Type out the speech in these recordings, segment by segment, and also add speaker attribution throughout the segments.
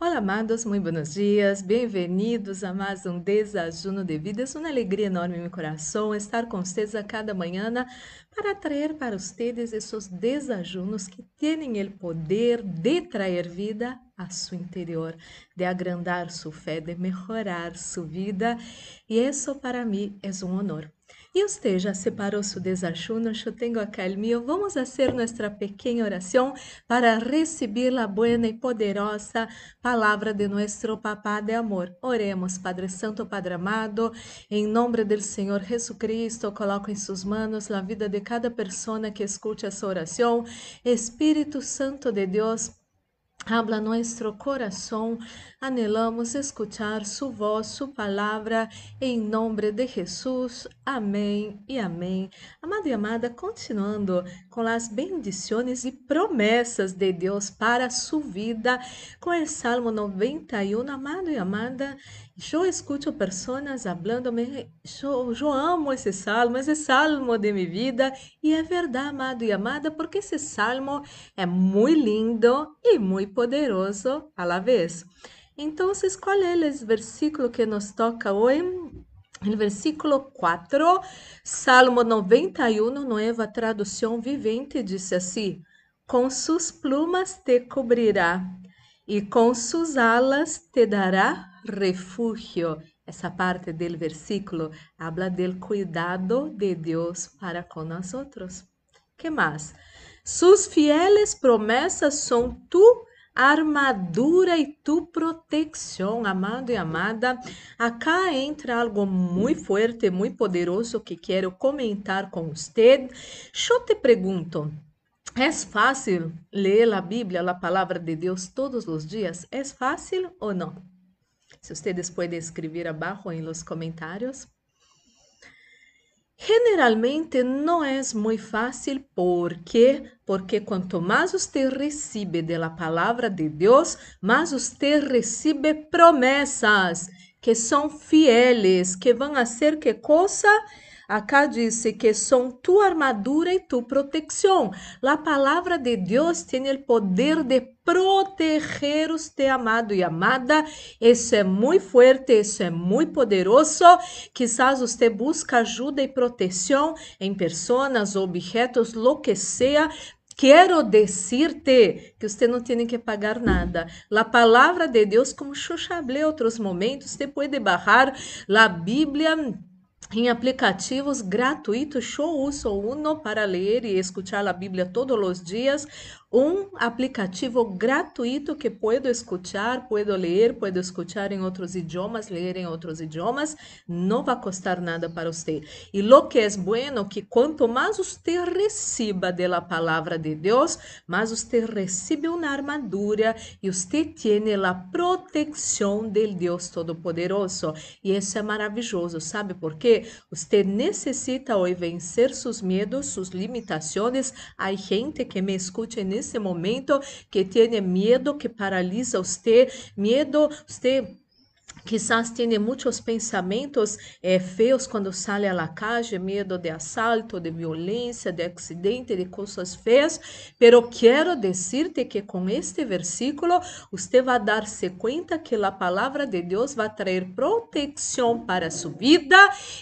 Speaker 1: Olá, amados, muito buenos dias, bem-vindos a mais um Desajuno de Vida. É uma alegria enorme em meu coração estar com vocês a cada manhã para trazer para vocês esses desajunos que têm o poder de trazer vida a seu interior, de agrandar sua fé, de melhorar sua vida. E isso para mim é um honor. E você já separou seu desajuno? Eu tenho acá el. Vamos fazer nossa pequena oração para receber a boa e poderosa palavra de nosso Papá de amor. Oremos, Padre Santo, Padre amado, em nome do Senhor Jesucristo, coloco em suas mãos a vida de cada pessoa que escute essa oração. Espírito Santo de Deus, Habla nuestro corazón, anhelamos escuchar su voz, su palabra, em nome de Jesus. Amém e amém. Amado e amada, continuando com as bendições e promessas de Deus para sua vida, com o Salmo 91. Amado e amada, eu escuto pessoas falando-me, eu, amo esse salmo, esse salmo de minha vida, e é verdade, amado e amada, porque esse salmo é muito lindo e muito poderoso a la vez. Então, qual é o versículo que nos toca hoje? O versículo 4, Salmo 91, nova tradução vivente, diz assim: Com suas plumas te cobrirá e com suas alas te dará refúgio. Essa parte do versículo habla del cuidado de Deus para com nós outros. Que mais? Sus fieles promessas são tu armadura e tu proteção, amado e amada. Acá entra algo muito forte, muito poderoso que quero comentar com você. Eu te pergunto, é fácil ler a Bíblia, a palavra de Deus todos os dias? É fácil ou não? Se vocês podem escrever abaixo em los comentários. Generalmente não é muito fácil porque porque quanto mais você recebe da palavra de Deus, mais você recebe promessas que são fieles, que vão ser que coisa Acá disse que são tu armadura e tu proteção. A palavra de Deus tem o poder de proteger te amado e amada. Isso é muito forte, isso é muito poderoso. Quizás você busca ajuda e proteção em pessoas, objetos, lo que seja, Quero dizer-te que você não tem que pagar nada. A palavra de Deus, como em outros momentos, você pode barrar a Bíblia em aplicativos gratuitos. Eu uso um para ler e escutar a Bíblia todos os dias um aplicativo gratuito que puedo escuchar, puedo ler, puedo escuchar em outros idiomas, ler em outros idiomas, não vai custar nada para você. E lo que é bueno que quanto mais você receba da palavra de Deus, mais você recebe uma armadura e você tem a proteção del Deus Todo-Poderoso. E isso é maravilhoso, sabe por quê? Você necessita hoje vencer seus medos, suas limitações. Há gente que me escuta nesse momento que tem medo, que paralisa você, medo, você Quizás tenha muitos pensamentos eh, feos quando sai la calle, medo de assalto, de violência, de acidente, de coisas feias. Pero quero dizer-te que com este versículo você vai dar-se conta que a palavra de Deus vai trazer proteção para sua vida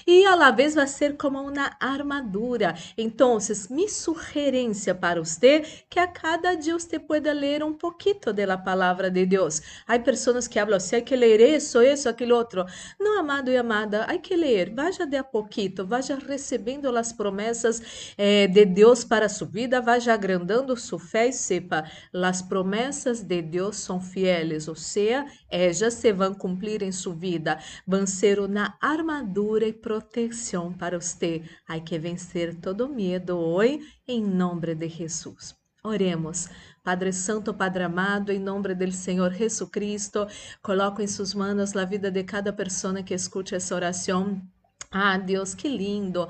Speaker 1: e a la vez vai ser como uma armadura. Então, minha sugerência para você que a cada dia você pueda ler um pouquinho da palavra de Deus. Há pessoas que falam, hay que ler isso, isso, aquilo outro. Não, amado e amada, há que ler, vaya de a pouquito, vaya recebendo as promessas eh, de Deus para sua vida, vaya agrandando sua fé e sepa, as promessas de Deus são fieles, ou seja, elas se vão cumprir em sua vida, vão ser uma armadura e proteção para você. Há que vencer todo medo hoje, em nome de Jesus. Oremos. Padre Santo, Padre amado, em nome do Senhor Jesucristo, coloco em suas mãos a vida de cada pessoa que escute essa oração. Ah, Deus, que lindo.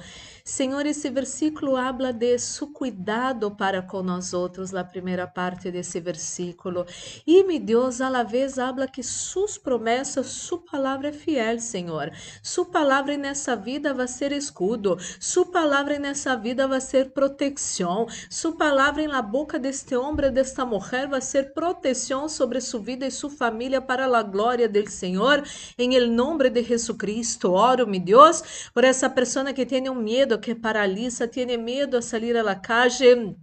Speaker 1: Senhor, esse versículo habla de su cuidado para com nós outros, a primeira parte desse versículo. E, meu Deus, a la vez habla que suas promessas, sua palavra é fiel, Senhor. Sua palavra nessa vida vai ser escudo. Sua palavra nessa vida vai ser proteção. Sua palavra la boca deste homem, desta mulher, vai ser proteção sobre sua vida e sua família para a glória do Senhor. Em el nome de Jesus Cristo, oro, meu Deus, por essa pessoa que tem um medo, que paralisa, tem medo a sair à calle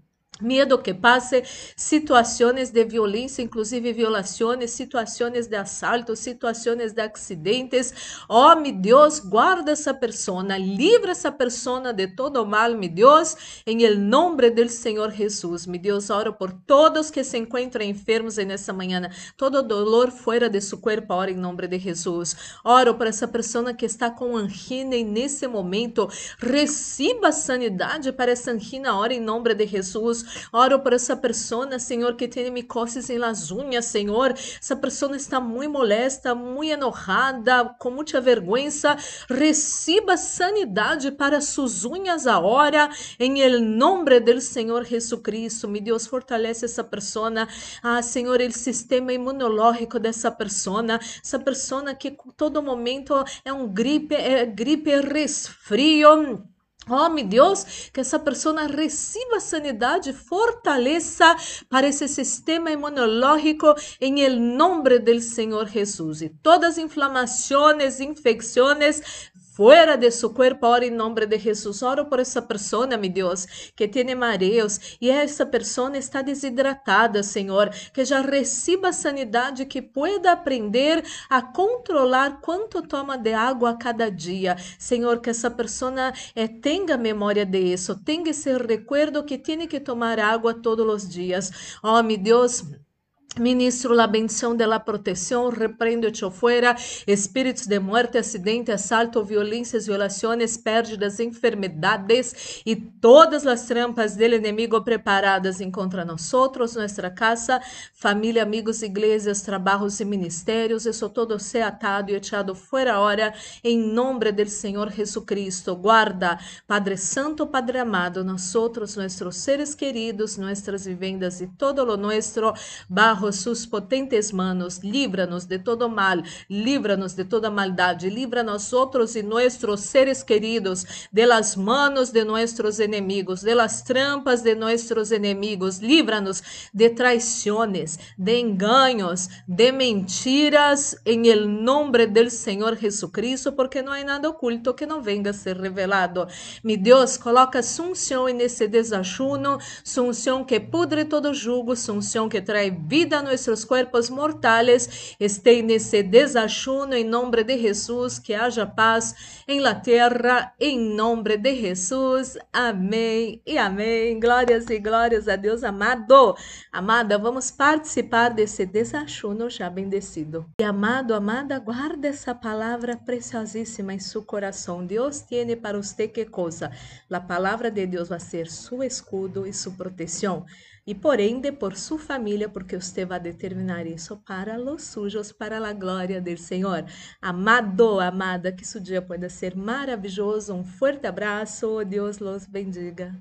Speaker 1: Medo que passe situações de violência, inclusive violações, situações de assalto, situações de acidentes. Oh, meu Deus, guarda essa pessoa, livra essa pessoa de todo mal, meu Deus, em nome do Senhor Jesus. Meu Deus, oro por todos que se encontram enfermos nessa manhã, todo dolor fora de seu corpo, oro em nome de Jesus. Oro por essa pessoa que está com angina e nesse momento receba sanidade para essa angina, oro em nome de Jesus. Oro por essa pessoa, Senhor, que tem micoses em las unhas, Senhor. Essa pessoa está muito molesta, muito enojada, com muita vergonha. Receba sanidade para suas unhas agora, em el nome do Senhor Jesus Cristo. Me Deus fortalece essa pessoa. Ah, Senhor, o sistema imunológico dessa pessoa, essa pessoa que todo momento é um gripe, é gripe, é resfrio. Oh, meu Deus, que essa pessoa receba sanidade, fortaleça para esse sistema imunológico em nome do Senhor Jesus. E todas as inflamações, infecções fuera de su cuerpo ahora en nombre de Jesús. Oro por esa persona, mi Dios, que tiene mareos y esa persona está deshidratada, Senhor, que já reciba sanidade, que pueda aprender a controlar quanto toma de água a cada dia. Senhor, que essa pessoa eh, tenha memória de isso, tenha esse recuerdo que tem que tomar água todos os dias. Oh, mi Deus, Ministro la bendición de la protección, reprendo hecho fuera espíritus de muerte, acidente, asalto, violências, violações, pérdidas, enfermedades e todas as trampas del enemigo preparadas contra nós, nossa casa, família, amigos, igrejas, trabalhos e ministérios. Isso todo se atado e echado fora hora, em nome do Senhor Jesucristo. Guarda, Padre Santo, Padre amado, nós outros, nossos seres queridos, nossas vivendas e todo lo nuestro, barro bajo sus potentes manos, líbranos de todo mal, líbranos de toda maldade, libra nosotros y nuestros seres queridos de las manos de nuestros enemigos, de las trampas de nuestros enemigos, líbranos de traiciones, de engaños, de mentiras, en el nombre del Señor Jesucristo, porque não há nada oculto que não venga a ser revelado. Mi Deus, coloca sunção nesse desajuno, sunção que pudre todo jugo, sunção que trae vida vida a nuestros cuerpos mortales esté en ese desayuno de Jesús, que haya paz en la tierra en nombre de Jesús. Amém e amém. Glórias e glórias a Deus amado. Amada, vamos participar desse desayuno já bendecido. E amado, amada, guarda essa palavra preciosíssima em seu coração. Deus tiene para você que coisa? A palavra de Deus vai ser seu escudo e sua proteção e porém por sua família, porque você vai determinar isso para os sujos, para a glória do Senhor. Amado, amada, que seu dia pode ser maravilhoso. Um forte abraço, Deus los bendiga.